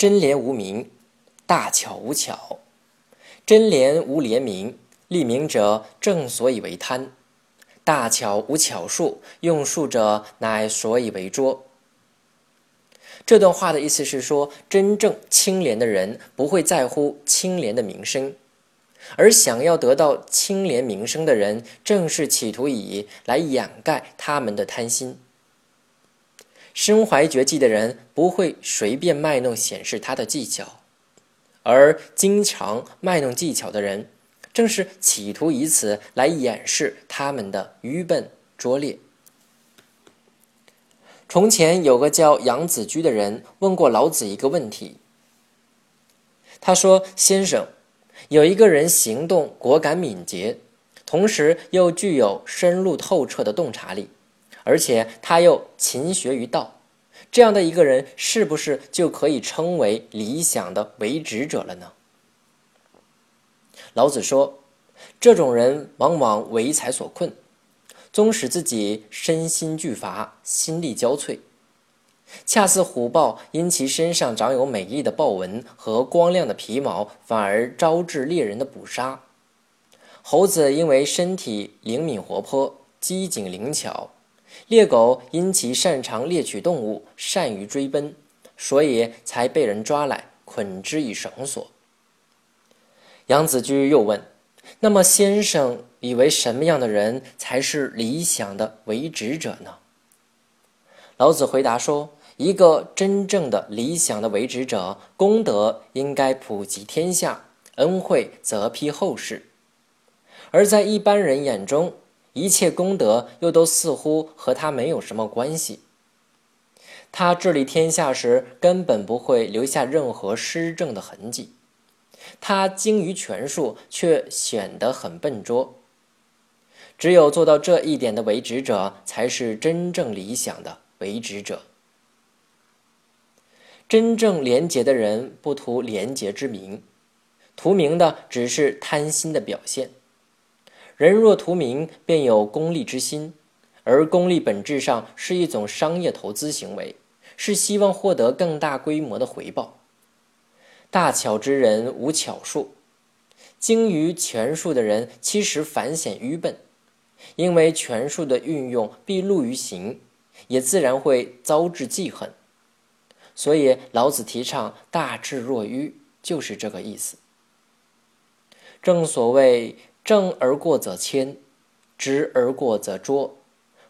真廉无名，大巧无巧。真廉无廉名，利名者正所以为贪；大巧无巧术，用术者乃所以为拙。这段话的意思是说，真正清廉的人不会在乎清廉的名声，而想要得到清廉名声的人，正是企图以来掩盖他们的贪心。身怀绝技的人不会随便卖弄显示他的技巧，而经常卖弄技巧的人，正是企图以此来掩饰他们的愚笨拙劣。从前有个叫杨子居的人问过老子一个问题。他说：“先生，有一个人行动果敢敏捷，同时又具有深入透彻的洞察力，而且他又勤学于道，这样的一个人是不是就可以称为理想的为职者了呢？”老子说：“这种人往往为财所困。”终使自己身心俱乏，心力交瘁，恰似虎豹因其身上长有美丽的豹纹和光亮的皮毛，反而招致猎人的捕杀；猴子因为身体灵敏活泼、机警灵巧，猎狗因其擅长猎取动物、善于追奔，所以才被人抓来捆之以绳索。杨子居又问。那么，先生以为什么样的人才是理想的为职者呢？老子回答说：“一个真正的理想的为职者，功德应该普及天下，恩惠则披后世；而在一般人眼中，一切功德又都似乎和他没有什么关系。他治理天下时，根本不会留下任何施政的痕迹。”他精于权术，却显得很笨拙。只有做到这一点的为职者，才是真正理想的为职者。真正廉洁的人，不图廉洁之名，图名的只是贪心的表现。人若图名，便有功利之心，而功利本质上是一种商业投资行为，是希望获得更大规模的回报。大巧之人无巧术，精于权术的人其实反显愚笨，因为权术的运用必露于形，也自然会遭致记恨。所以老子提倡大智若愚，就是这个意思。正所谓正而过则谦，直而过则拙，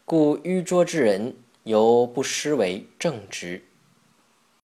故迂拙之人犹不失为正直。